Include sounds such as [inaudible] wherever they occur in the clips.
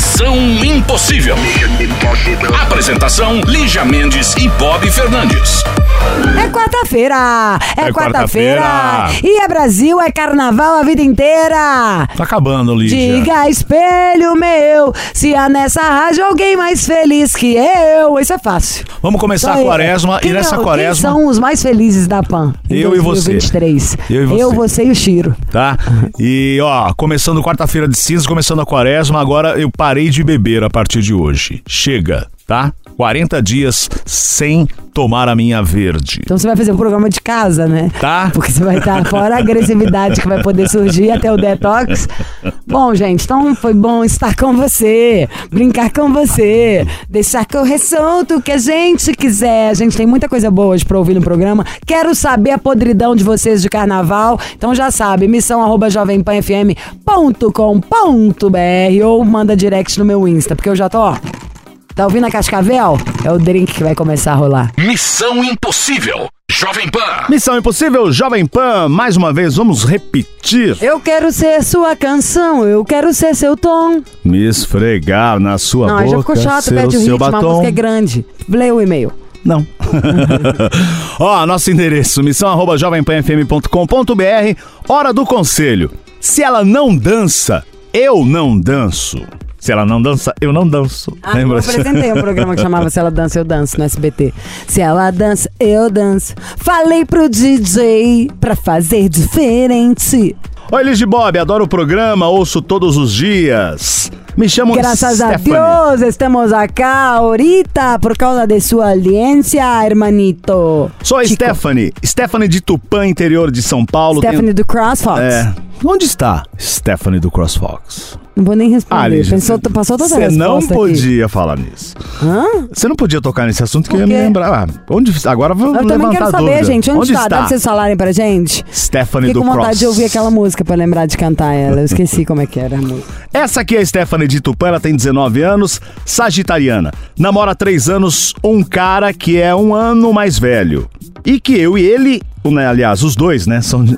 Missão Impossível. Apresentação: Lígia Mendes e Bob Fernandes. É quarta-feira! É, É quarta-feira! quarta-feira. E é Brasil, é carnaval a vida inteira! Tá acabando, Lígia. Diga, espelho meu, se há nessa rádio alguém mais feliz que eu. Isso é fácil. Vamos começar Só a eu. quaresma Quem e nessa é- Quem quaresma, são os mais felizes da PAN? Eu e você. 2023? Eu e você. Eu, você e o Chiro. tá? E ó, começando quarta-feira de cinzas, começando a quaresma, agora eu parei de beber a partir de hoje. Chega, tá? 40 dias sem tomar a minha verde. Então você vai fazer um programa de casa, né? Tá? Porque você vai estar fora a agressividade que vai poder surgir até o detox. Bom, gente, então foi bom estar com você, brincar com você, deixar correr solto o que a gente quiser. A gente tem muita coisa boa hoje pra ouvir no programa. Quero saber a podridão de vocês de carnaval. Então já sabe, missão arroba jovempanfm.com.br ou manda direct no meu Insta, porque eu já tô, ó. Tá ouvindo a Cascavel? É o drink que vai começar a rolar. Missão Impossível. Jovem Pan. Missão Impossível, Jovem Pan, mais uma vez, vamos repetir. Eu quero ser sua canção, eu quero ser seu tom. Me esfregar na sua Não, boca, aí já ficou chato, ser pede o seu ritmo, a batom. música é grande. Lê o e-mail. Não. [laughs] Ó, nosso endereço, missão arroba jovempanfm.com.br, hora do conselho. Se ela não dança, eu não danço. Se ela não dança, eu não danço. Ah, eu Lembra? apresentei um programa que chamava [laughs] Se Ela Dança, Eu Danço no SBT. Se ela dança, eu danço. Falei pro DJ pra fazer diferente. Oi, Liz de Bob, adoro o programa, ouço todos os dias. Me chamo Graças a Stephanie. Deus, estamos acá ahorita por causa de sua audiência, hermanito. Sou a Chico. Stephanie, Stephanie de Tupã, interior de São Paulo. Tenho- Stephanie do CrossFox. É. Onde está Stephanie do CrossFox? Não vou nem responder. Lígia, Pensou, passou toda a Você não resposta aqui. podia falar nisso. Hã? Você não podia tocar nesse assunto que eu ia me lembrar. Ah, onde, agora vou Eu levantar também quero saber, dúvida. gente, onde, está? Dá está? pra vocês falarem pra gente? Stephanie Fiquei do com vontade Cross. de ouvir aquela música pra lembrar de cantar ela. Eu esqueci como é que era a música. Essa aqui é a Stephanie de Tupã, ela tem 19 anos, sagitariana. Namora há 3 anos um cara que é um ano mais velho. E que eu e ele, né, aliás, os dois, né, são... [laughs]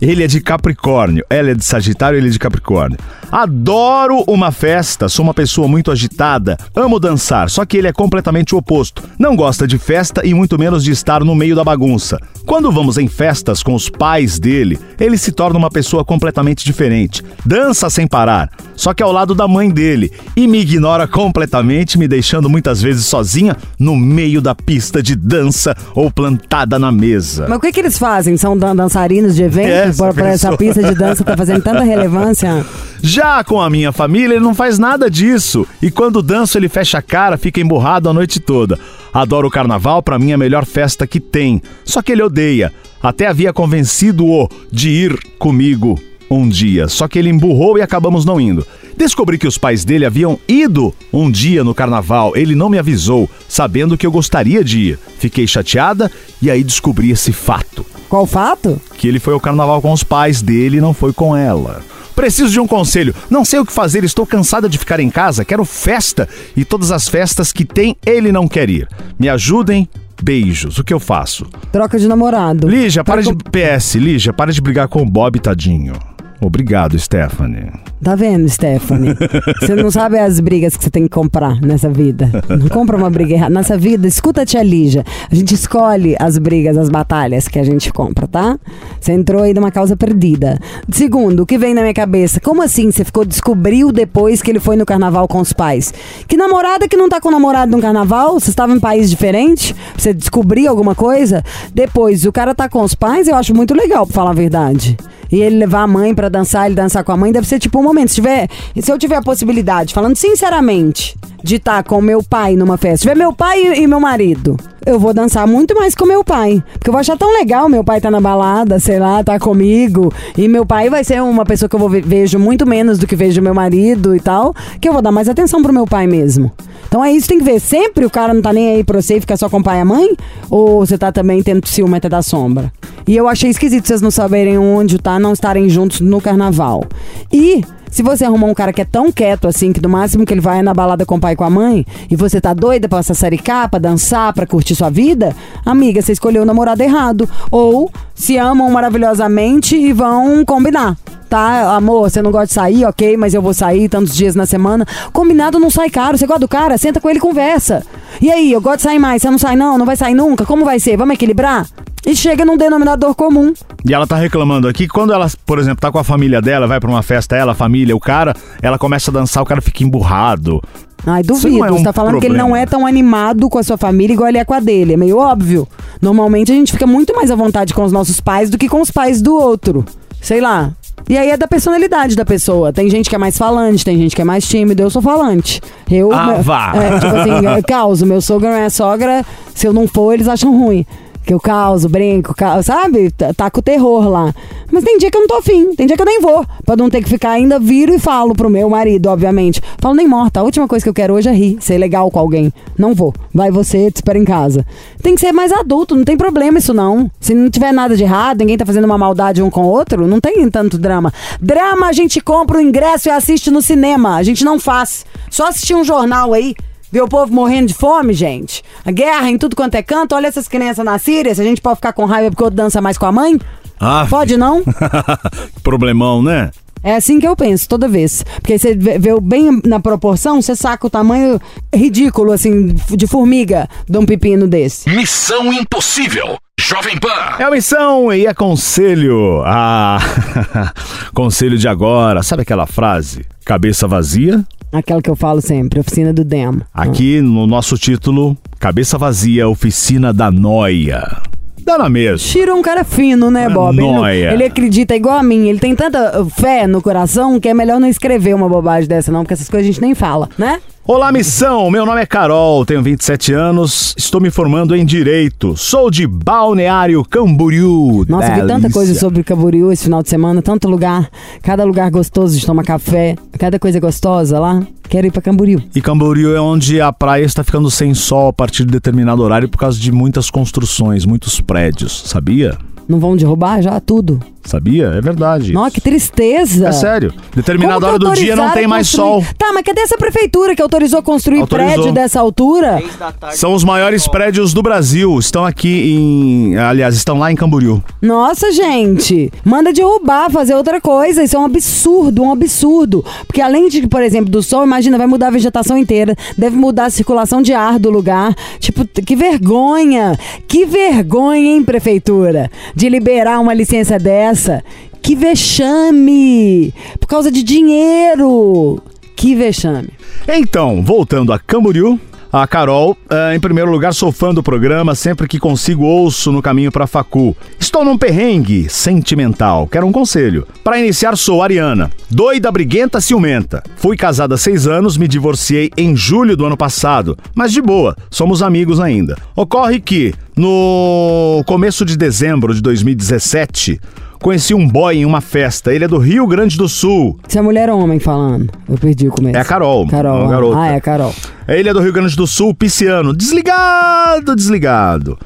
Ele é de Capricórnio, ela é de Sagitário, ele é de Capricórnio. Adoro uma festa, sou uma pessoa muito agitada, amo dançar, só que ele é completamente o oposto. Não gosta de festa e muito menos de estar no meio da bagunça. Quando vamos em festas com os pais dele, ele se torna uma pessoa completamente diferente. Dança sem parar, só que ao lado da mãe dele, e me ignora completamente, me deixando muitas vezes sozinha no meio da pista de dança ou plantada na mesa. Mas o que, que eles fazem? São dan- dançarinos de evento? Pra, pra essa pista de dança tá fazendo tanta relevância? [laughs] Já com a minha família, ele não faz nada disso. E quando danço, ele fecha a cara, fica emburrado a noite toda. Adoro o carnaval, pra mim é a melhor festa que tem. Só que ele odeia. Até havia convencido-o de ir comigo um dia. Só que ele emburrou e acabamos não indo. Descobri que os pais dele haviam ido um dia no carnaval. Ele não me avisou, sabendo que eu gostaria de ir. Fiquei chateada e aí descobri esse fato Qual fato? que ele foi ao carnaval com os pais dele e não foi com ela. Preciso de um conselho. Não sei o que fazer, estou cansada de ficar em casa, quero festa e todas as festas que tem ele não quer ir. Me ajudem. Beijos. O que eu faço? Troca de namorado. Lígia, para de Troca- PS, Lígia, para de brigar com o Bob, tadinho. Obrigado, Stephanie. Tá vendo, Stephanie? [laughs] Você não sabe as brigas que você tem que comprar nessa vida. Não compra uma briga errada. Nessa vida, escuta a tia Lígia. A gente escolhe as brigas, as batalhas que a gente compra, tá? Você entrou aí numa causa perdida. Segundo, o que vem na minha cabeça? Como assim você ficou, descobriu depois que ele foi no carnaval com os pais? Que namorada que não tá com namorado no carnaval? Você estava em país diferente? Você descobriu alguma coisa? Depois, o cara tá com os pais, eu acho muito legal, pra falar a verdade. E ele levar a mãe pra dançar, ele dançar com a mãe, deve ser tipo um momento. Se, tiver, se eu tiver a possibilidade, falando sinceramente, de estar com meu pai numa festa, se tiver meu pai e, e meu marido, eu vou dançar muito mais com meu pai. Porque eu vou achar tão legal meu pai tá na balada, sei lá, tá comigo. E meu pai vai ser uma pessoa que eu vou ve- vejo muito menos do que vejo meu marido e tal. Que eu vou dar mais atenção pro meu pai mesmo. Então é isso, tem que ver. Sempre o cara não tá nem aí pra você e fica só com o pai e a mãe? Ou você tá também tendo ciúme até da sombra? E eu achei esquisito vocês não saberem onde tá, não estarem juntos no carnaval. E se você arrumar um cara que é tão quieto assim, que do máximo que ele vai é na balada com o pai e com a mãe, e você tá doida pra sassaricar, pra dançar, pra curtir sua vida, amiga, você escolheu o namorado errado. Ou se amam maravilhosamente e vão combinar. Tá, amor, você não gosta de sair, ok, mas eu vou sair tantos dias na semana. Combinado não sai caro. Você gosta do cara? Senta com ele e conversa. E aí, eu gosto de sair mais, você não sai não? Não vai sair nunca? Como vai ser? Vamos equilibrar? E chega num denominador comum. E ela tá reclamando aqui, quando ela, por exemplo, tá com a família dela, vai pra uma festa, ela, a família, o cara, ela começa a dançar, o cara fica emburrado. Ai, duvido. é um Você tá falando que ele não problema. é tão animado com a sua família igual ele é com a dele. É meio óbvio. Normalmente a gente fica muito mais à vontade com os nossos pais do que com os pais do outro. Sei lá. E aí é da personalidade da pessoa. Tem gente que é mais falante, tem gente que é mais tímido. Eu sou falante. Eu. Ah, vá. É, tipo assim, eu causo. Meu sogro minha sogra, se eu não for, eles acham ruim. Que eu causo, brinco, causo, sabe? Tá- o terror lá. Mas tem dia que eu não tô afim, tem dia que eu nem vou. Pra não ter que ficar ainda, viro e falo pro meu marido, obviamente. Falo nem morta, a última coisa que eu quero hoje é rir, ser legal com alguém. Não vou. Vai você, te espera em casa. Tem que ser mais adulto, não tem problema isso não. Se não tiver nada de errado, ninguém tá fazendo uma maldade um com o outro, não tem tanto drama. Drama a gente compra o ingresso e assiste no cinema. A gente não faz. Só assistir um jornal aí. Ver o povo morrendo de fome, gente. A guerra em tudo quanto é canto. Olha essas crianças na Síria. Se a gente pode ficar com raiva porque o outro dança mais com a mãe. Ah, Pode não? [laughs] Problemão, né? É assim que eu penso toda vez. Porque você vê, bem na proporção, você saca o tamanho ridículo, assim, de formiga de um pepino desse. Missão Impossível. Jovem Pan. É a missão e é conselho. Ah, [laughs] conselho de agora. Sabe aquela frase? Cabeça vazia? Aquela que eu falo sempre, oficina do Dem. Aqui no nosso título, Cabeça Vazia, Oficina da Noia. Dá na mesma. Shiro é um cara fino, né, É Bob? Ele, não- nóia. ele acredita igual a mim. Ele tem tanta fé no coração que é melhor não escrever uma bobagem dessa, não, porque essas coisas a gente nem fala, né? Olá, missão! Meu nome é Carol, tenho 27 anos, estou me formando em Direito. Sou de Balneário Camboriú. Nossa, vi tanta Delícia. coisa sobre Camboriú esse final de semana, tanto lugar, cada lugar gostoso de tomar café, cada coisa gostosa lá. Quero ir pra Camboriú. E Camboriú é onde a praia está ficando sem sol a partir de determinado horário por causa de muitas construções, muitos prédios. Sabia? Não vão derrubar já tudo? Sabia? É verdade. Nossa, que tristeza. É sério. Determinada hora do dia não tem mais construir- sol. Tá, mas cadê essa prefeitura que autorizou construir Autorizou. prédio dessa altura? São os maiores prédios do Brasil. Estão aqui em. Aliás, estão lá em Camboriú. Nossa, gente, manda derrubar, fazer outra coisa. Isso é um absurdo, um absurdo. Porque além de, por exemplo, do sol, imagina, vai mudar a vegetação inteira, deve mudar a circulação de ar do lugar. Tipo, que vergonha! Que vergonha, hein, prefeitura? De liberar uma licença dessa. Que vexame! Por causa de dinheiro! Que vexame. Então, voltando a Camboriú. A Carol, eh, em primeiro lugar, sou fã do programa, sempre que consigo ouço no caminho pra Facu. Estou num perrengue sentimental, quero um conselho. Para iniciar, sou Ariana, doida, briguenta, ciumenta. Fui casada há seis anos, me divorciei em julho do ano passado, mas de boa, somos amigos ainda. Ocorre que, no começo de dezembro de 2017, conheci um boy em uma festa, ele é do Rio Grande do Sul. Se é mulher ou homem falando? Eu perdi o começo. É a Carol, Carol. uma ah. garota. Ah, é a Carol. Ele é do Rio Grande do Sul, pisciano. Desligado, desligado.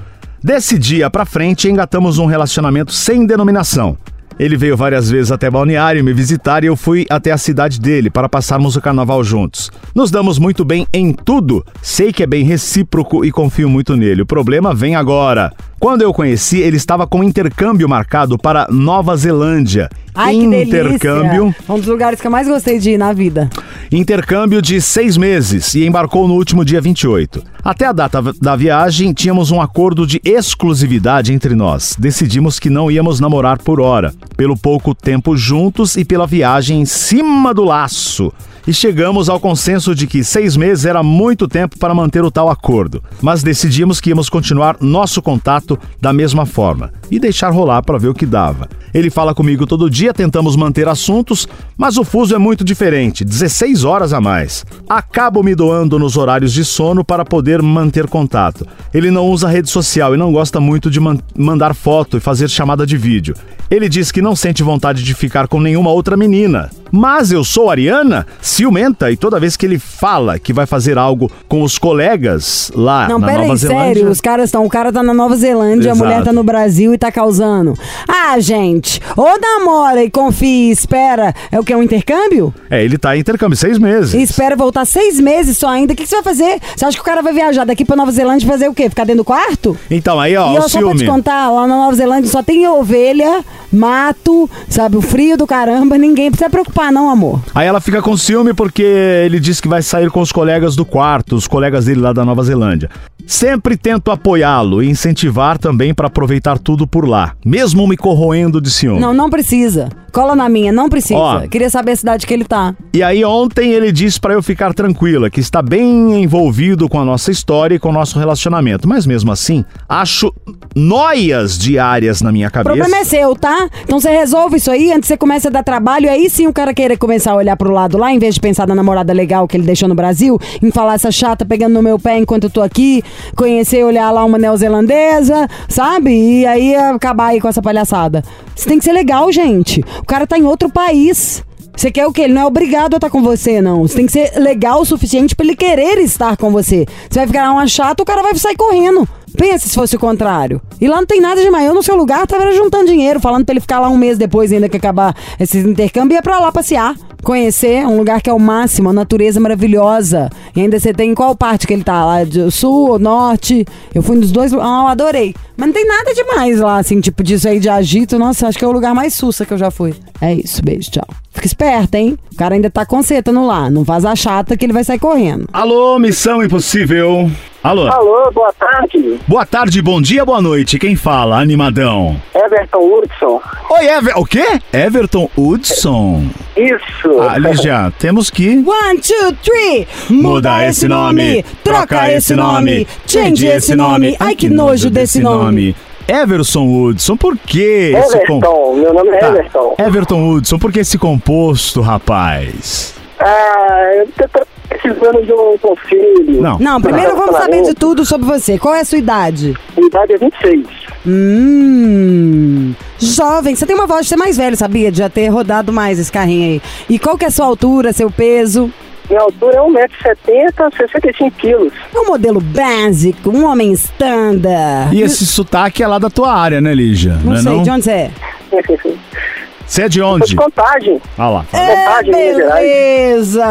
Desse dia pra frente, engatamos um relacionamento sem denominação. Ele veio várias vezes até Balneário me visitar e eu fui até a cidade dele para passarmos o carnaval juntos. Nos damos muito bem em tudo. Sei que é bem recíproco e confio muito nele. O problema vem agora. Quando eu o conheci, ele estava com intercâmbio marcado para Nova Zelândia. Ai, intercâmbio Um dos lugares que eu mais gostei de ir na vida. Intercâmbio de seis meses e embarcou no último dia 28. Até a data da viagem, tínhamos um acordo de exclusividade entre nós. Decidimos que não íamos namorar por hora, pelo pouco tempo juntos e pela viagem em cima do laço. E chegamos ao consenso de que seis meses era muito tempo para manter o tal acordo. Mas decidimos que íamos continuar nosso contato da mesma forma e deixar rolar para ver o que dava. Ele fala comigo todo dia, tentamos manter assuntos, mas o fuso é muito diferente 16 horas a mais. Acabo me doando nos horários de sono para poder manter contato. Ele não usa rede social e não gosta muito de man mandar foto e fazer chamada de vídeo. Ele diz que não sente vontade de ficar com nenhuma outra menina. Mas eu sou Ariana, ciumenta, e toda vez que ele fala que vai fazer algo com os colegas lá Não, na pera Nova aí, Zelândia. sério, os caras estão. O cara tá na Nova Zelândia, a Exato. mulher tá no Brasil e tá causando. Ah, gente, ou namora e confia e espera. É o que? Um intercâmbio? É, ele tá em intercâmbio seis meses. E espera voltar seis meses só ainda. O que, que você vai fazer? Você acha que o cara vai viajar daqui pra Nova Zelândia e fazer o quê? Ficar dentro do quarto? Então, aí, ó, e o eu só pra te ciúme. contar, lá na Nova Zelândia só tem ovelha, mato, sabe, o frio do caramba, ninguém precisa preocupar não, amor. Aí ela fica com ciúme porque ele diz que vai sair com os colegas do quarto, os colegas dele lá da Nova Zelândia. Sempre tento apoiá-lo e incentivar também para aproveitar tudo por lá, mesmo me corroendo de ciúme. Não, não precisa. Cola na minha, não precisa. Ó. Queria saber a cidade que ele tá. E aí ontem ele disse para eu ficar tranquila, que está bem envolvido com a nossa história e com o nosso relacionamento, mas mesmo assim, acho noias diárias na minha O cabeça. problema é seu, tá? Então você resolve isso aí antes que você comece a dar trabalho. E aí sim o cara querer começar a olhar pro lado lá, em vez de pensar na namorada legal que ele deixou no Brasil, em falar essa chata pegando no meu pé enquanto eu tô aqui, conhecer olhar lá uma neozelandesa, sabe? E aí acabar aí com essa palhaçada. Você tem que ser legal, gente. O cara tá em outro país. Você quer o quê? Ele não é obrigado a estar com você, não. Você tem que ser legal o suficiente pra ele querer estar com você. Você vai ficar uma chata, o cara vai sair correndo. Pensa se fosse o contrário. E lá não tem nada demais. Eu no seu lugar tava juntando dinheiro, falando pra ele ficar lá um mês depois, ainda que acabar esse intercâmbio, ia pra lá passear. Conhecer um lugar que é o máximo, a natureza maravilhosa. E ainda você tem qual parte que ele tá? Lá sul ou norte? Eu fui nos dois. Ah, eu adorei. Mas não tem nada demais lá, assim, tipo disso aí de agito. Nossa, acho que é o lugar mais sussa que eu já fui. É isso, beijo, tchau. Fica esperta, hein? O cara ainda tá consertando lá. Não faz a chata que ele vai sair correndo. Alô, Missão Impossível. Alô. Alô, boa tarde. Boa tarde, bom dia, boa noite. Quem fala? Animadão. Everton Hudson. Oi, Ever... O quê? Everton Hudson. Isso. Ah, Lígia, temos que... One, two, three. Muda esse nome, troca esse nome, change esse nome. Ai, que nojo desse nome. Everson Hudson, por que esse Everton, com- meu nome é Tá. Everton. Everton Hudson, por que esse composto, rapaz? Ah, eu tô tô precisando de um conselho. Não. Não, primeiro vamos saber de tudo sobre você. Qual é a sua idade? Minha idade é 26. Hum. Jovem, você tem uma voz de ser mais velho, sabia? De já ter rodado mais esse carrinho aí. E qual que é a sua altura, seu peso? Minha altura é 1,70m, 65 quilos. É um modelo básico, um homem standard. E esse sotaque é lá da tua área, né, Lígia? Não é sei, não? de onde você é? [laughs] Você é de onde? de contagem. Ah lá. fala. É, Contagem, beleza!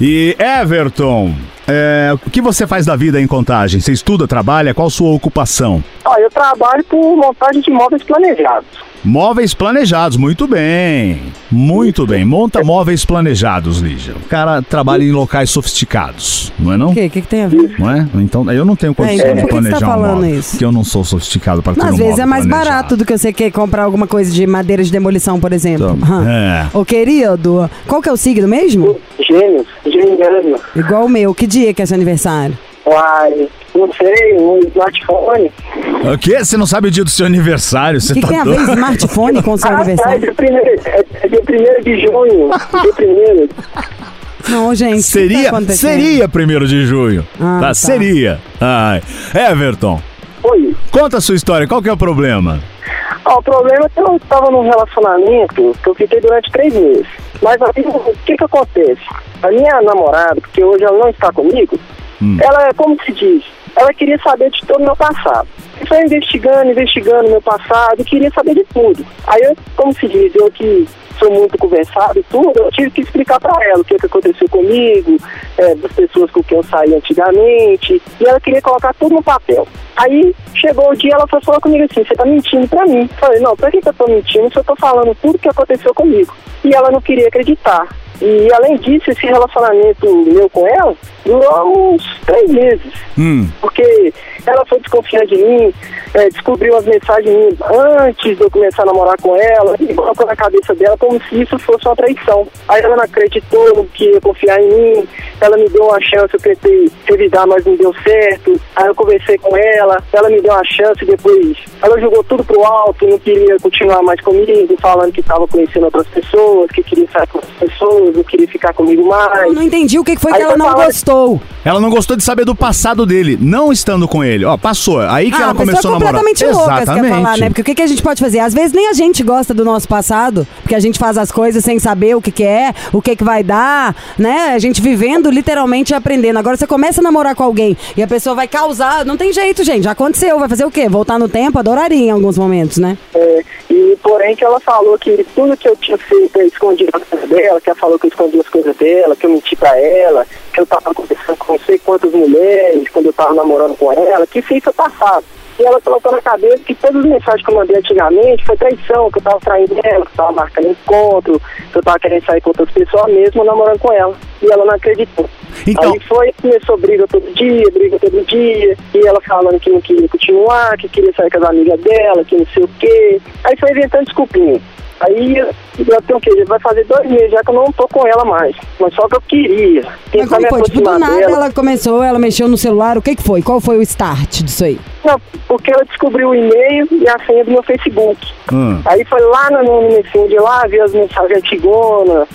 E Everton, é, o que você faz da vida em contagem? Você estuda, trabalha? Qual sua ocupação? Ó, eu trabalho por montagem de móveis planejados. Móveis planejados, muito bem. Muito bem. Monta móveis planejados, Lígia. O cara trabalha em locais sofisticados, não é não? O que, que, que tem a ver? Não é? Então, eu não tenho condição então de tá planejar um falando móvel, isso? Porque eu não sou sofisticado para ter um Às vezes é mais planejado. barato do que você quer comprar alguma coisa de madeira de demolição, por exemplo. Então, Hã. é. Ô, querido, qual que é o signo mesmo? Gêmeos, gêmeo. Igual o meu. Que dia que é seu aniversário? Uai, não sei, um smartphone. O quê? Você não sabe o dia do seu aniversário? Você O que, que tá tem a ver smartphone com o seu Ah, tá, é aniversário? dia primeiro, é, é dia primeiro de junho. dia primeiro. Não, gente. que tá Seria, acontecendo? seria primeiro de junho. Ah, tá, tá. seria. Ai. Everton, Oi. conta a sua história. Qual que é o problema? Ó, o problema é que eu estava num relacionamento que eu fiquei durante três meses. Mas aí, o que que acontece? A minha namorada, porque hoje ela não está comigo, ela é, como se diz, ela queria saber de todo o meu passado. Eu foi investigando, investigando meu passado, e queria saber de tudo. Aí eu, como se diz, eu que sou muito conversado e tudo, eu tive que explicar pra ela o que, que aconteceu comigo, é, das pessoas com quem eu saí antigamente, e ela queria colocar tudo no papel. Aí chegou o dia, ela falar comigo assim, você tá mentindo pra mim. Eu falei, não, pra que, que eu tô mentindo se eu tô falando tudo que aconteceu comigo? E ela não queria acreditar. E além disso, esse relacionamento meu com ela durou uns três meses. Hum. Porque ela foi desconfiar de mim, é, descobriu as mensagens minhas antes de eu começar a namorar com ela, e colocou na cabeça dela como se isso fosse uma traição. Aí ela não acreditou que ia confiar em mim, ela me deu uma chance, eu tentei revidar, mas não deu certo. Aí eu conversei com ela, ela me deu uma chance, depois ela jogou tudo pro alto, não queria continuar mais comigo, falando que estava conhecendo outras pessoas, que queria sair com outras pessoas, não queria ficar comigo mais. Eu não entendi o que foi Aí que ela não falar- gostou. Ela não gostou de saber do passado dele, não estando com ele. Ó, passou. Aí que ah, ela começou é a namorar. completamente louca, você quer Exatamente. falar, né? Porque o que, que a gente pode fazer? Às vezes nem a gente gosta do nosso passado, porque a gente faz as coisas sem saber o que, que é, o que, que vai dar, né? A gente vivendo literalmente aprendendo. Agora você começa a namorar com alguém e a pessoa vai causar. Não tem jeito, gente. Já aconteceu. Vai fazer o quê? Voltar no tempo? Adoraria em alguns momentos, né? É, e porém que ela falou que tudo que eu tinha feito eu escondi as coisas dela, que ela falou que eu escondi as coisas dela, que eu menti pra ela, que eu tava conversando com não sei quantas mulheres quando eu tava namorando com ela, que isso passado. E ela colocou na cabeça que todas as mensagens que eu mandei antigamente foi traição, que eu tava traindo ela, que eu tava marcando encontro, que eu tava querendo sair com outras pessoas mesmo namorando com ela. E ela não acreditou. Então- Aí foi, começou briga todo dia, briga todo dia, e ela falando que não queria continuar, que queria sair com as amigas dela, que não sei o quê. Aí foi inventando desculpinha. Aí eu tenho o quê? Já vai fazer dois meses já que eu não tô com ela mais. Mas só que eu queria. Mas como foi? Tipo, do nada dela. ela começou, ela mexeu no celular. O que, que foi? Qual foi o start disso aí? Não, porque ela descobriu o e-mail e a senha do meu Facebook. Hum. Aí foi lá no, no Messenger lá, viu as mensagens antigonas.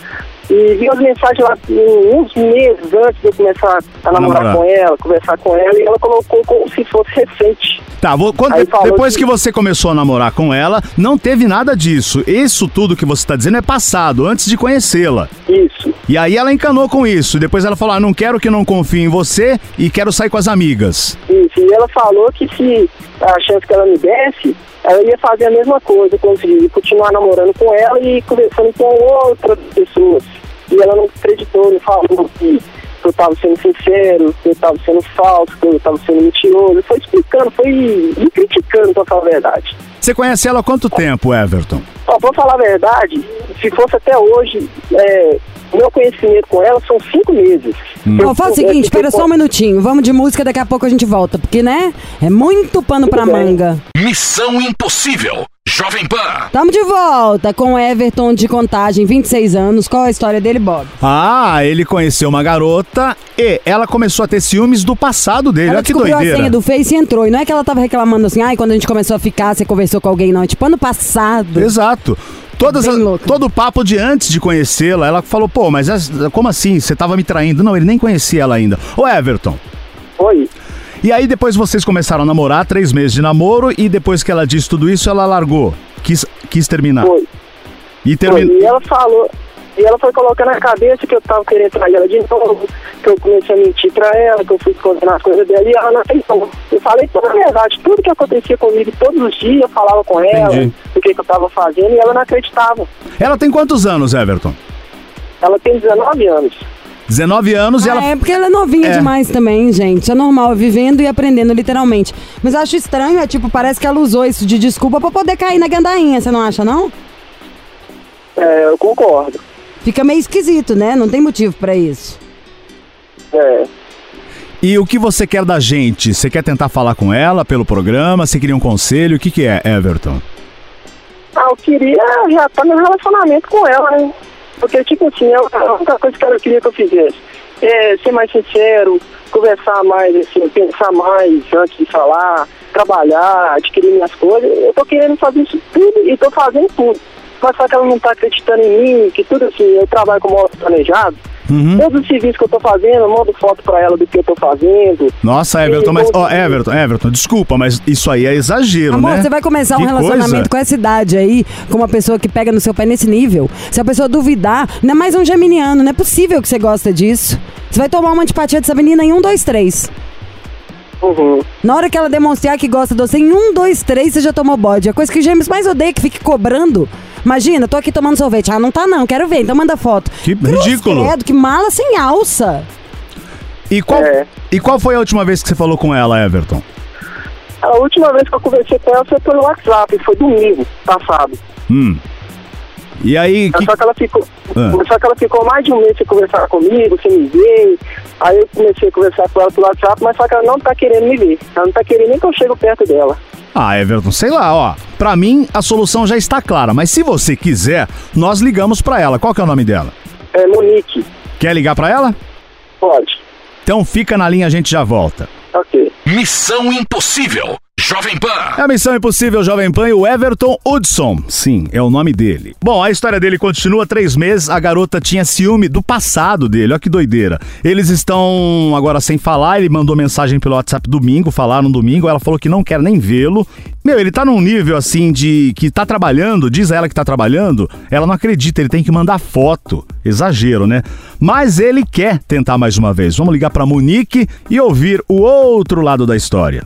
E vi as mensagens lá uns meses antes de eu começar a namorar namorar. com ela, conversar com ela, e ela colocou como se fosse recente. Tá, vou- quando- depois que- que você começou a namorar com ela, não teve nada disso. Isso tudo que você tá dizendo é passado, antes de conhecê-la. Isso. E aí ela encanou com isso. Depois ela falou: ah, não quero que não confie em você e quero sair com as amigas. Isso, e ela falou que se a chance que ela me desse, ela ia fazer a mesma coisa, conseguir continuar namorando com ela e conversando com outras pessoas. E ela não acreditou, não falou que eu tava sendo sincero, que eu tava sendo falso, que eu tava sendo mentiroso. Foi explicando, foi me criticando, pra falar a verdade. Você conhece ela há quanto tempo, Everton? Ó, pra falar a verdade, se fosse até hoje, é, o meu conhecimento com ela são cinco meses. Eu- Ó, faz o seguinte, espera só um minutinho. Vamos de música, daqui a pouco a gente volta. Porque, né? É muito pano pra Tudo bem. manga. Missão Impossível. Jovem Pan. Tamo de volta com o Everton de Contagem, 26 anos. Qual a história dele, Bob? Ah, ele conheceu uma garota e ela começou a ter ciúmes do passado dele. Ela Olha que descobriu a doideira. senha do Face e entrou. E não é que ela tava reclamando assim, ai, quando a gente começou a ficar, você conversou com alguém, não. É tipo ano passado. Exato. Todas as- todo o papo de antes de conhecê-la, ela falou, pô, mas essa- como assim? Você tava me traindo? Não, ele nem conhecia ela ainda. Ô, Everton. Foi. E aí depois vocês começaram a namorar, três meses de namoro, e depois que ela disse tudo isso, ela largou. Quis, quis terminar. Foi. E Foi, terminou. E ela falou, e ela foi colocando na cabeça que eu tava querendo trair ela de novo, que eu comecei a mentir pra ela, que eu fui escondendo as coisas dela, e ela não aceitou. Eu falei toda a verdade, tudo que acontecia comigo todos os dias, eu falava com ela, Entendi. o que, que eu tava fazendo, e ela não acreditava. Ela tem quantos anos, Everton? Ela tem 19 anos. 19 anos e Ah, ela. É, porque ela é novinha É. demais também, gente. É normal, vivendo e aprendendo, literalmente. Mas eu acho estranho, é tipo, parece que ela usou isso de desculpa pra poder cair na gandainha, você não acha, não? É, eu concordo. Fica meio esquisito, né? Não tem motivo pra isso. É. E o que você quer da gente? Você quer tentar falar com ela pelo programa? Você queria um conselho? O que, que é, Everton? Ah, eu queria já estar no relacionamento com ela, né? Porque, tipo assim, é a única coisa que ela queria que eu fizesse é ser mais sincero, conversar mais, assim, pensar mais antes de falar, trabalhar, adquirir minhas coisas. Eu tô querendo fazer isso tudo e tô fazendo tudo. Mas só que ela não tá acreditando em mim, que tudo assim, eu trabalho com modo planejado. Uhum. Todos os serviços que eu tô fazendo, eu mando foto pra ela do que eu tô fazendo. Nossa, Everton, mas. Ó, consegui. Everton, Everton, desculpa, mas isso aí é exagero, Amor, né? você vai começar um Que relacionamento coisa. com essa idade aí, com uma pessoa que pega no seu pé nesse nível. Se a pessoa duvidar, não é mais um geminiano, não é possível que você gosta disso. Você vai tomar uma antipatia dessa menina em um, dois, três. Uhum. Na hora que ela demonstrar que gosta de você, em um, dois, três, você já tomou bode. A coisa que o gêmeos mais odeia é que fique cobrando. Imagina, tô aqui tomando sorvete. Ah, não tá não, quero ver, então manda foto. Que Cruz ridículo. credo, que mala sem alça. E qual, É. e qual foi a última vez que você falou com ela, Everton? A última vez que eu conversei com ela foi pelo WhatsApp, foi domingo passado. Hum. E aí, que... Só que ela ficou. Ah. Só que ela ficou mais de um mês sem conversar comigo, sem me ver. Aí eu comecei a conversar com ela pelo WhatsApp, mas só que ela não tá querendo me ver. Ela não tá querendo nem que eu chegue perto dela. Ah, Everton, sei lá, ó. Pra mim, a solução já está clara, mas se você quiser, nós ligamos pra ela. Qual que é o nome dela? É Monique, Quer ligar pra ela? pode. Então fica na linha, a gente já volta. Ok. Missão Impossível. Jovem Pan. É a Missão Impossível Jovem Pan e o Everton Hudson. Sim, é o nome dele. Bom, a história dele continua três meses. A garota tinha ciúme do passado dele. Olha que doideira. Eles estão agora sem falar. Ele mandou mensagem pelo WhatsApp domingo, falaram domingo. Ela falou que não quer nem vê-lo. Meu, ele tá num nível assim de que tá trabalhando, diz a ela que tá trabalhando. Ela não acredita, ele tem que mandar foto. Exagero, né? Mas ele quer tentar mais uma vez. Vamos ligar pra Monique e ouvir o outro lado da história.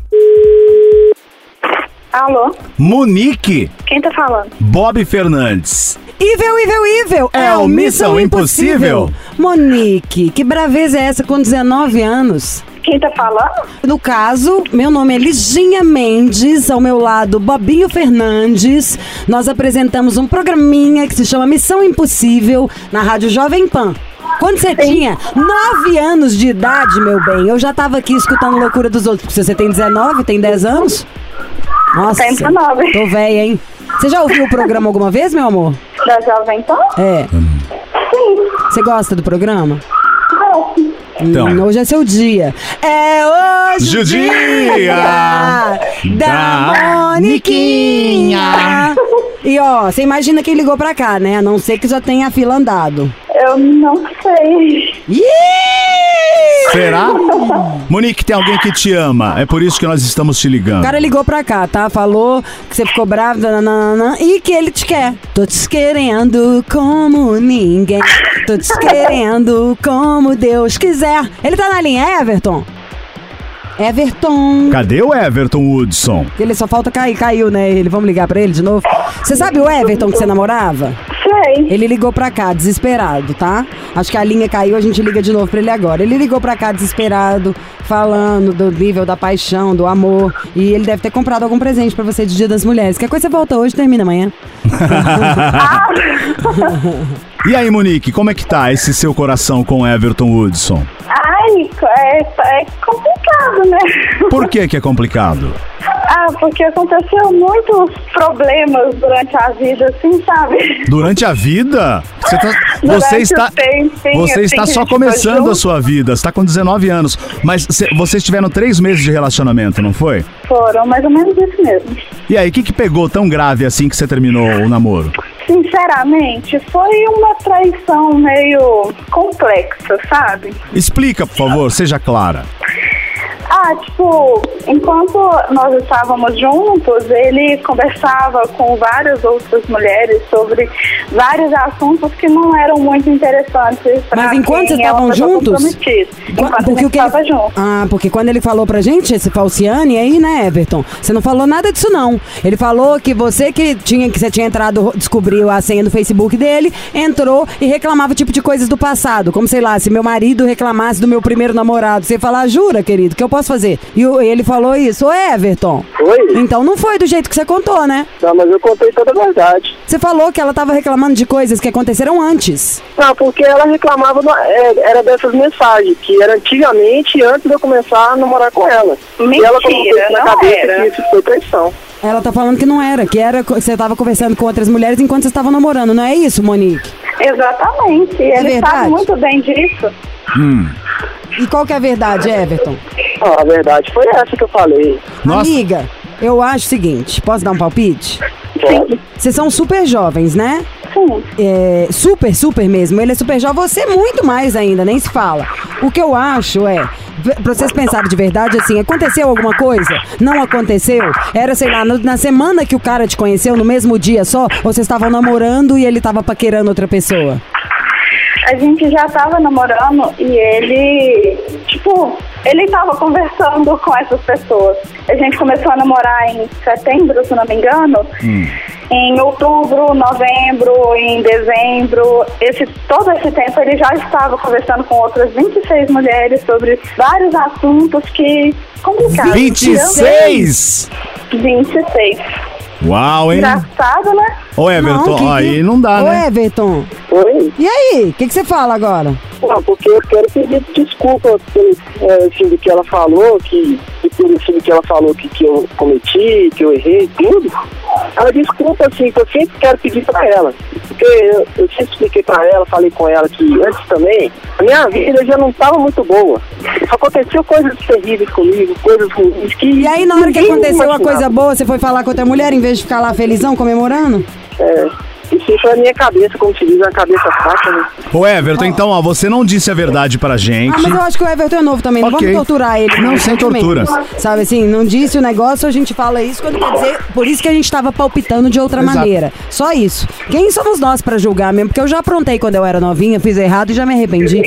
Alô? Monique Quem tá falando? Bob Fernandes. Ivel, Ivel, Ivel! É o Missão Impossível. Monique, que braveza é essa com 19 anos? Quem tá falando? No caso, meu nome é Liginha Mendes, ao meu lado, Bobinho Fernandes. Nós apresentamos um programinha que se chama Missão Impossível na Rádio Jovem Pan. Quando você tinha 9 anos de idade, meu bem, eu já tava aqui escutando loucura dos outros. Porque você tem 19, tem 10 anos? Nossa, 19. tô velha, hein? Você já ouviu o programa alguma vez, meu amor? Da Jovem Pan? É. Sim. Você gosta do programa? Não. Então. Hum, hoje é seu dia. É hoje o Dia dia da da Moniquinha. E ó, você imagina quem ligou pra cá, né? A não ser que já tenha a fila andado. Eu não sei. Ih! Será? Monique, tem alguém que te ama. É por isso que nós estamos te O ligando. cara ligou pra cá, tá? Falou que você ficou brava nananana, e que ele te quer. Tô te querendo como ninguém. Tô te querendo como Deus quiser. Ele tá na linha, é, Everton? Everton. Cadê o Everton Woodson? Ele só falta cair, caiu, né? Ele, vamos ligar pra ele de novo. Você sabe o Everton que você namorava? Sei. Ele ligou pra cá, desesperado, tá? Acho que a linha caiu, a gente liga de novo pra ele agora. Ele ligou pra cá, desesperado, falando do nível da paixão, do amor. E ele deve ter comprado algum presente pra você de Dia das Mulheres. Quer coisa você volta hoje, termina amanhã. [laughs] [laughs] E aí, Monique, como é que tá esse seu coração com o Everton Woodson? Ai, é, é complicado, né? Por que que é complicado? Ah, porque aconteceu muitos problemas durante a vida, assim, sabe? Durante a vida? Você, tá- [laughs] você está, tempo, sim, você assim está só gente começando a sua vida. Você está com 19 anos. Mas cê- vocês tiveram três meses de relacionamento, não foi? Foram mais ou menos isso mesmo. E aí, o que, que pegou tão grave assim que você terminou o namoro? Sinceramente, foi uma traição meio complexa, sabe? Explica, por favor, seja clara. Ah, tipo, enquanto nós estávamos juntos, ele conversava com várias outras mulheres sobre vários assuntos que não eram muito interessantes. pra Mas enquanto vocês estavam juntos? Enquanto Porque que ele- estava junto. Ah, porque quando ele falou pra gente, esse Falciane aí, né, Everton? Você não falou nada disso, não. Ele falou que você que tinha, que você tinha entrado, descobriu a senha do Facebook dele, entrou e reclamava o tipo de coisas do passado. Como, sei lá, se meu marido reclamasse do meu primeiro namorado. Você ia falar, jura, querido, que eu posso fazer? E ele falou isso, ô Everton. Oi? Então não foi do jeito que você contou, né? Não, mas eu contei toda a verdade. Você falou que ela tava reclamando de coisas que aconteceram antes. Não, porque ela reclamava, é, era dessas mensagens, que era antigamente, antes de eu começar a namorar com ela. e ela colocou Mentira, isso na não cabeça era. que isso foi traição. Ela tá falando que não era, que era você tava conversando com outras mulheres enquanto vocês estavam namorando, não é isso, Monique? Exatamente. Ele verdade? sabe muito bem disso. E qual que é a verdade, Everton? Não, a verdade foi essa que eu falei. Nossa. Amiga, eu acho o seguinte, posso dar um palpite? Pode? Vocês são super jovens, né? Sim. É, super, super mesmo. Ele é super jovem, você muito mais ainda, nem se fala. O que eu acho é, pra vocês pensarem de verdade, assim, aconteceu alguma coisa? Não aconteceu? Era, sei lá, no- na semana que o cara te conheceu, no mesmo dia só? Ou vocês estavam namorando e ele tava paquerando outra pessoa? A gente já tava namorando e ele, tipo, ele tava conversando com essas pessoas. A gente começou a namorar em setembro, se não me engano. Em outubro, novembro, em dezembro, esse, todo esse tempo ele já estava conversando com outras 26 mulheres sobre vários assuntos que complicados. 26? 26. Uau, hein? Engraçado, né? Ô, Everton, Não, que- aí não dá, Ô, né? Everton, Oi? e aí? O que, que você fala agora? Não, porque eu quero pedir desculpa pelo é, assim, do que ela falou, que, e pelo assim, que ela falou que, que eu cometi, que eu errei, tudo. Ela desculpa, assim, que eu sempre quero pedir pra ela. Porque eu, eu sempre expliquei pra ela, falei com ela que antes também, a minha vida já não tava muito boa. Só aconteceu coisas terríveis comigo, coisas ruins que. E aí, na hora que aconteceu a imaginava. coisa boa, você foi falar com outra mulher em vez de ficar lá felizão, comemorando? É, isso foi a minha cabeça, como se diz, uma cabeça fraca, né? Ô, Everton, então, ó, você não disse a verdade pra gente. Ah, mas eu acho que o Everton é novo também. Não Ok. vamos torturar ele. Não, sem constantemente. torturas. Sabe assim, não disse o negócio, a gente fala isso quando quer dizer. Por isso que a gente tava palpitando de outra Exato. maneira. Só isso. Quem somos nós pra julgar mesmo? Porque eu já aprontei quando eu era novinha, fiz errado e já me arrependi.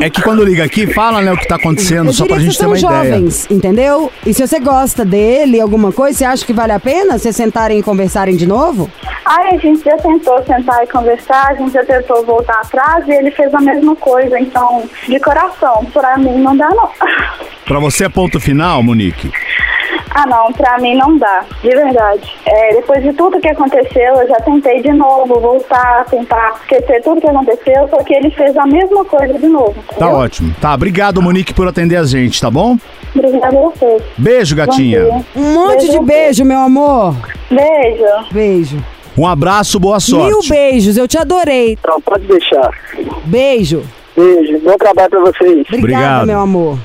É que quando liga aqui, fala, né, o que tá acontecendo, Eu só diria pra que gente ter uma são ideia. jovens, entendeu? E se você gosta dele, alguma coisa, você acha que vale a pena vocês sentarem e conversarem de novo? Aí a gente já tentou sentar e conversar, a gente já tentou voltar atrás e ele fez a mesma coisa. Então, de coração, pra mim não dá não. [laughs] Pra você é ponto final, Monique? Ah não, pra mim não dá, de verdade. É, depois de tudo que aconteceu, eu já tentei de novo voltar, tentar esquecer tudo que aconteceu, só que ele fez a mesma coisa de novo. Tá entendeu? ótimo. Tá, obrigado, Monique, por atender a gente, tá bom? Obrigada a vocês. Beijo, gatinha. Um monte de beijo, meu amor. Beijo. Beijo. Um abraço, boa sorte. Mil beijos, eu te adorei. Então, pode deixar. Beijo. Beijo, bom trabalho pra vocês. Obrigada, Obrigado. meu amor.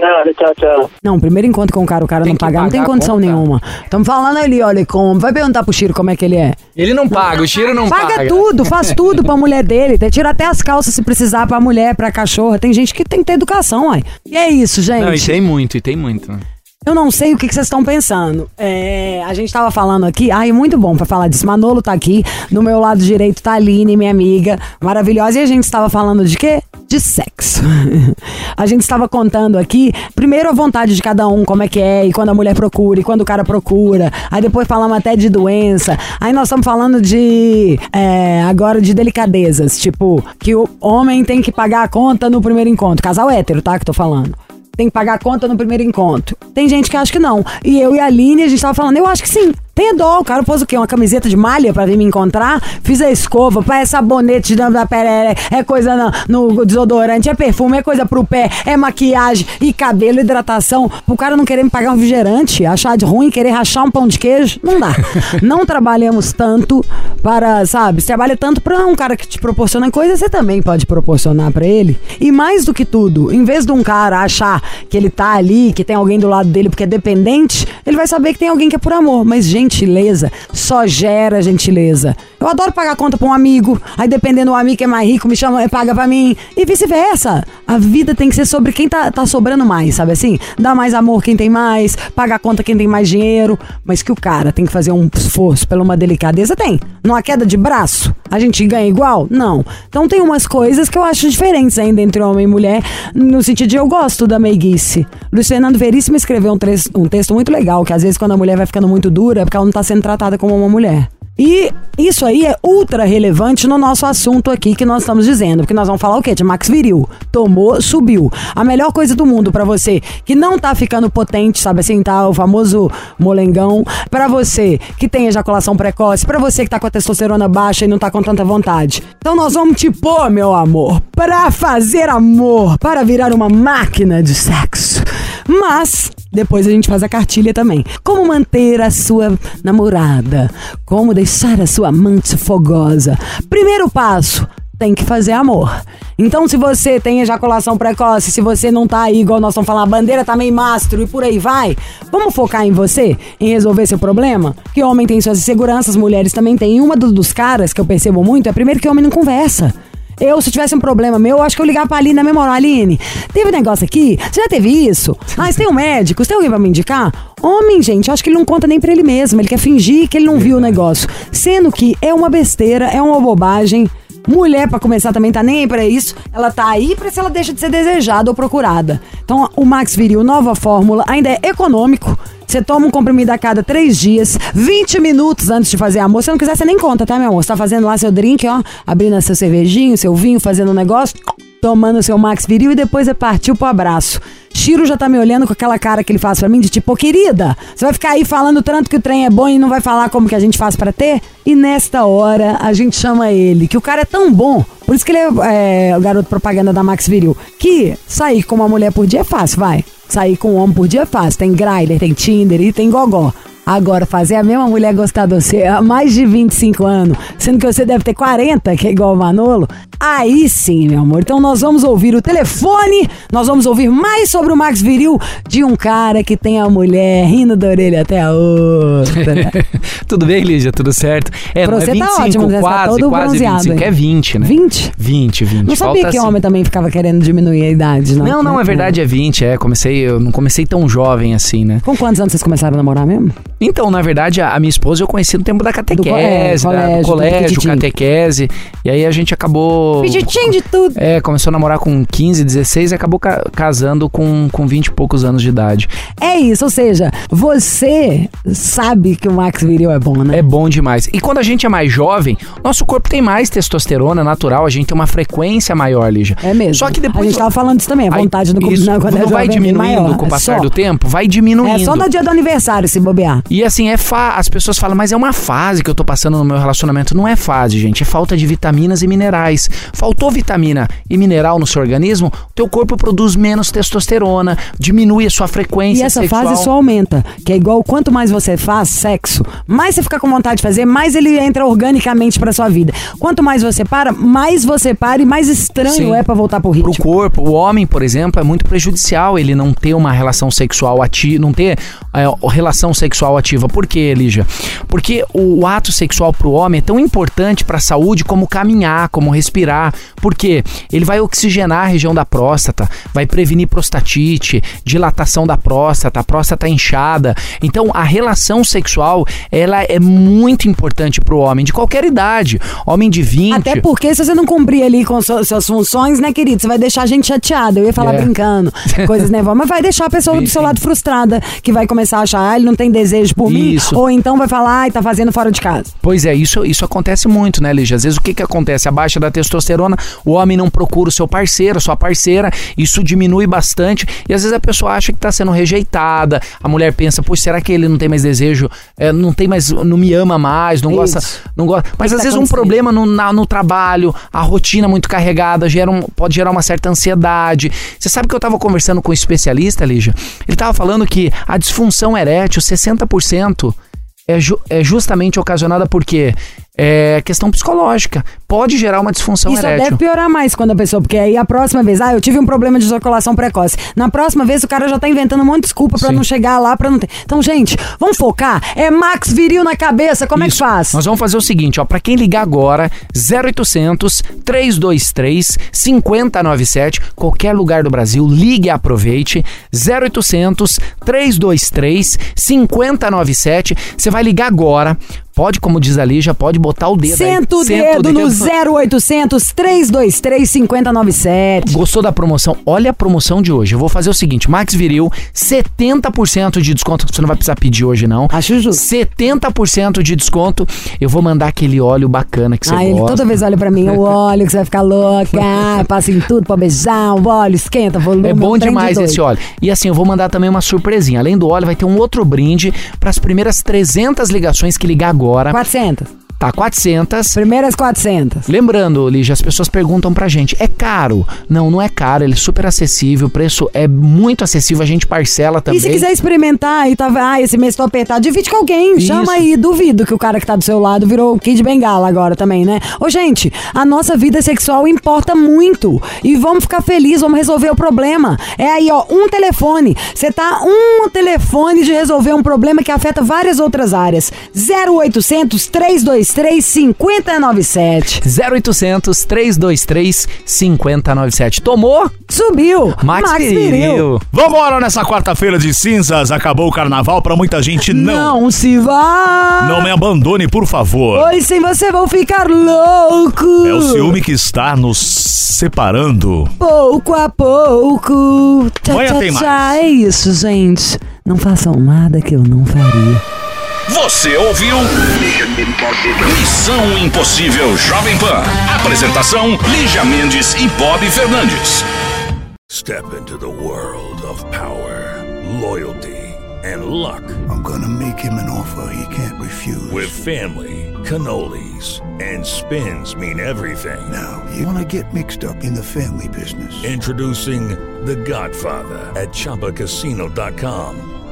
Nada, tchau, tchau. Não, primeiro encontro com o cara, o cara Tem não que pagar, não tem condição conta. nenhuma. Estamos falando ali, olha como. Vai perguntar pro Chiro como é que ele é. Ele não paga, o cheiro não Paga paga. tudo, faz tudo pra mulher dele. Até- Tira até as calças se precisar pra mulher, pra cachorra. Tem gente que tem que ter educação, uai. E é isso, gente. Não, e tem muito, e tem muito. Eu não sei o que vocês estão pensando. É, a gente tava falando aqui, ai, muito bom pra falar disso. Manolo tá aqui, do meu lado direito tá a Aline, minha amiga, maravilhosa. E a gente estava falando de quê? De sexo. [laughs] a gente estava contando aqui, primeiro a vontade de cada um, como é que é, e quando a mulher procura, e quando o cara procura. Aí depois falamos até de doença. Aí nós estamos falando de, é, agora, de delicadezas. Tipo, que o homem tem que pagar a conta no primeiro encontro. Casal hétero, tá? Que tô falando tem que pagar a conta no primeiro encontro. Tem gente que acha que não. E eu e a Aline, a gente tava falando, eu acho que sim. Tenha dó, o cara pôs o quê? Uma camiseta de malha pra vir me encontrar, fiz a escova, pá, é sabonete da, da pele, é coisa na- no desodorante, é perfume, é coisa pro pé, é maquiagem e cabelo, hidratação. O cara não querer me pagar um refrigerante, achar de ruim, querer rachar um pão de queijo, não dá. [laughs] não trabalhamos tanto para, sabe, você trabalha tanto pra um cara que te proporciona coisas, você também pode proporcionar pra ele. E mais do que tudo, em vez de um cara achar que ele tá ali, que tem alguém do lado dele porque é dependente, ele vai saber que tem alguém que é por amor. Mas gentileza só gera gentileza. Eu adoro pagar conta pra um amigo, aí dependendo do amigo que é mais rico, me chama, paga pra mim, e vice-versa. A vida tem que ser sobre quem tá, tá sobrando mais, sabe assim? Dá mais amor quem tem mais, paga a conta quem tem mais dinheiro, mas que o cara tem que fazer um esforço pela uma delicadeza, tem. Numa queda de braço, a gente ganha igual? Não. Então tem umas coisas que eu acho diferentes ainda entre homem e mulher, no sentido de eu gosto da meiguice. Luiz Fernando Veríssimo escreveu um, um texto muito legal, que às vezes quando a mulher vai ficando muito dura, é porque ela não tá sendo tratada como uma mulher. E isso aí é ultra relevante no nosso assunto aqui que nós estamos dizendo. Porque nós vamos falar o quê? De Max Viril. Tomou, subiu. A melhor coisa do mundo pra você que não tá ficando potente, sabe assim, tá? O famoso molengão. Pra você que tem ejaculação precoce. Pra você que tá com a testosterona baixa e não tá com tanta vontade. Então nós vamos te pôr, meu amor, pra fazer amor, para virar uma máquina de sexo. Mas depois a gente faz a cartilha também. Como manter a sua namorada? Como deixar a sua amante fogosa? Primeiro passo. Tem que fazer amor. Então, se você tem ejaculação precoce, se você não tá aí, igual nós estamos falando, a bandeira tá meio mastro e por aí vai, vamos focar em você, em resolver seu problema? Que homem tem suas inseguranças, mulheres também têm. E uma do- dos caras que eu percebo muito é, primeiro, que homem não conversa. Eu, se tivesse um problema meu, eu acho que eu ligar pra Aline na memória. Aline, teve um negócio aqui? Você já teve isso? [laughs] Ah, você tem um médico? Você tem alguém pra me indicar? Homem, gente, acho que ele não conta nem pra ele mesmo. Ele quer fingir que ele não viu o negócio. Sendo que é uma besteira, é uma bobagem. Mulher, pra começar, também tá nem aí pra isso. Ela tá aí pra se ela deixa de ser desejada ou procurada. Então, o Max Viril, nova fórmula, ainda é econômico. Você toma um comprimido a cada três dias, 20 minutos antes de fazer amor. Se não quiser, você nem conta, tá, meu amor? Você tá fazendo lá seu drink, ó, abrindo seu cervejinho, seu vinho, fazendo um negócio, tomando seu Max Viril e depois é partiu pro abraço. Chiro já tá me olhando com aquela cara que ele faz pra mim de tipo, "Ô, querida, você vai ficar aí falando tanto que o trem é bom e não vai falar como que a gente faz pra ter? E nesta hora a gente chama ele, que o cara é tão bom, por isso que ele é, é, o garoto propaganda da Max Viril, que sair com uma mulher por dia é fácil, vai. Sair com um homem por dia é fácil. Tem Grindr, tem Tinder e tem Gogó. Agora, fazer a mesma mulher gostar de você há mais de 25 anos, sendo que você deve ter 40, que é igual o Manolo, aí sim, meu amor. Então nós vamos ouvir o telefone, nós vamos ouvir mais sobre o Max Viril de um cara que tem a mulher rindo da orelha até a outra. [laughs] Tudo bem, Lígia? Tudo certo? É, Pra é você tá 25, ótimo, né? Tá quase, todo quase bronzeado 25. aí. É 20, né? 20? 20, 20. Não sabia Falta que assim- homem também ficava querendo diminuir a idade, não. Não, não, é verdade, é 20, é. Comecei, eu não comecei tão jovem assim, né? Com quantos anos vocês começaram a namorar mesmo? Então, na verdade, a, a minha esposa eu conheci no tempo da catequese, co- é, da- colégio, do do colégio, pititim. catequese. E aí a gente acabou. Peditinho de tudo. É, começou a namorar com 15, 16 e acabou ca- casando com, com 20 e poucos anos de idade. É isso, ou seja, você sabe que o Max Viril é bom, né? É bom demais. E quando a gente é mais jovem, nosso corpo tem mais testosterona natural, a gente tem uma frequência maior, Lígia. É mesmo. Só que depois. A gente tava falando isso também, a Aí, vontade no isso, na, [laughs] quando é não vai jovem é diminuindo com o É passar só. do tempo? Vai diminuindo. É só no dia do aniversário se bobear. E assim, é fa as pessoas falam, mas é uma fase que eu tô passando no meu relacionamento. Não é fase, gente. É falta de vitaminas e minerais. Faltou vitamina e mineral no seu organismo, o teu corpo produz menos testosterona, diminui a sua frequência E essa sexual. fase só aumenta, que é igual quanto mais você faz sexo, mais você fica com vontade de fazer, mais ele entra organicamente pra sua vida. Quanto mais você para, mais você para e mais estranho Sim. é pra voltar pro ritmo. Pro corpo, o homem, por exemplo, é muito prejudicial ele não ter uma relação sexual ativa, não ter é, relação sexual ativa. Por quê, Lígia? Porque o, o ato sexual pro homem é tão importante pra saúde como caminhar, como respirar. Porque ele vai oxigenar a região da próstata, vai prevenir prostatite, dilatação da próstata, a próstata inchada. Então, a relação sexual, ela é muito importante pro homem de qualquer idade. Homem de 20, Até porque se você não cumprir ali com su- suas funções, né, querido? Você vai deixar a gente chateada. Eu ia falar É. brincando, [laughs] coisas nervosas, mas vai deixar a pessoa do seu lado frustrada, que vai começar a achar, ah, ele não tem desejo por Isso. mim, ou então vai falar, ai, tá fazendo fora de casa. Pois é, isso, isso acontece muito, né, Lígia? Às vezes o que, que acontece? A baixa da testosterona, o homem não procura o seu parceiro, a sua parceira, isso diminui bastante e às vezes a pessoa acha que tá sendo rejeitada, a mulher pensa, poxa, será que ele não tem mais desejo, é, não tem mais, não me ama mais, não gosta, Isso. não gosta. Mas às tá vezes um problema no, na- no trabalho, a rotina muito carregada, gera um- pode gerar uma certa ansiedade. Você sabe que eu tava conversando com um especialista, Lígia? Ele tava falando que a disfunção erétil, 60%, é, ju- é justamente ocasionada por quê? É questão psicológica. Pode gerar uma disfunção só erétil. deve piorar mais quando a pessoa, porque aí a próxima vez, ah, eu tive um problema de ejaculação precoce. Na próxima vez o cara já tá inventando um monte de desculpa Sim. não chegar lá, pra não ter. Então, gente, vamos focar. É Max Viril na cabeça, como é que Isso. faz? Nós vamos fazer o seguinte, ó, para quem ligar agora, 0800 323 5097, qualquer lugar do Brasil, ligue e aproveite. 0800 323 5097. Você vai ligar agora. Pode, como diz ali, já pode botar o dedo. Senta o Senta dedo no 0800 323 5097. Gostou da promoção? Olha a promoção de hoje. Eu vou fazer o seguinte: Max Viril, 70% de desconto. Você não vai precisar pedir hoje, não. Acho justo. 70% de desconto. Eu vou mandar aquele óleo bacana que você Ah, ele gosta. toda vez olha pra mim, o óleo que você vai ficar louca, [laughs] passa em tudo pra beijar, o óleo esquenta, volume. É bom de demais doido. esse óleo. E assim, eu vou mandar também uma surpresinha. Além do óleo, vai ter um outro brinde para as primeiras 300 ligações que ligar agora. 400. Tá, 400. Primeiras 400. Lembrando, Lígia, as pessoas perguntam pra gente, é caro? Não, não é caro, ele é super acessível, o preço é muito acessível, a gente parcela também. E se quiser experimentar e tá, ah, esse mês tô apertado, divide com alguém, Isso. chama aí, duvido que o cara que tá do seu lado virou o Kid Bengala agora também, né? Ô, gente, a nossa vida sexual importa muito e vamos ficar felizes, vamos resolver o problema. É aí, ó, um telefone. Você tá um telefone de resolver um problema que afeta várias outras áreas. 0800 323 5097. 0800 323 5097. Tomou? Subiu. Max, Viril. Vambora nessa quarta-feira de cinzas. Acabou o carnaval pra muita gente. Não. Não se vá. Não me abandone, por favor. Pois sem você vou ficar louco. É o ciúme que está nos separando. Pouco a pouco. Tchá, Amanhã tchá, tem tchá. mais. É isso, gente. Não façam nada que eu não faria. Você ouviu? Missão Impossível Jovem Pan. Apresentação: Lígia Mendes e Bob Fernandes. Step into the world of power, loyalty, and luck. I'm gonna make him an offer he can't refuse. With family, cannolis, and spins mean everything. Now, you wanna get mixed up in the family business. Introducing The Godfather at ChumbaCasino.com.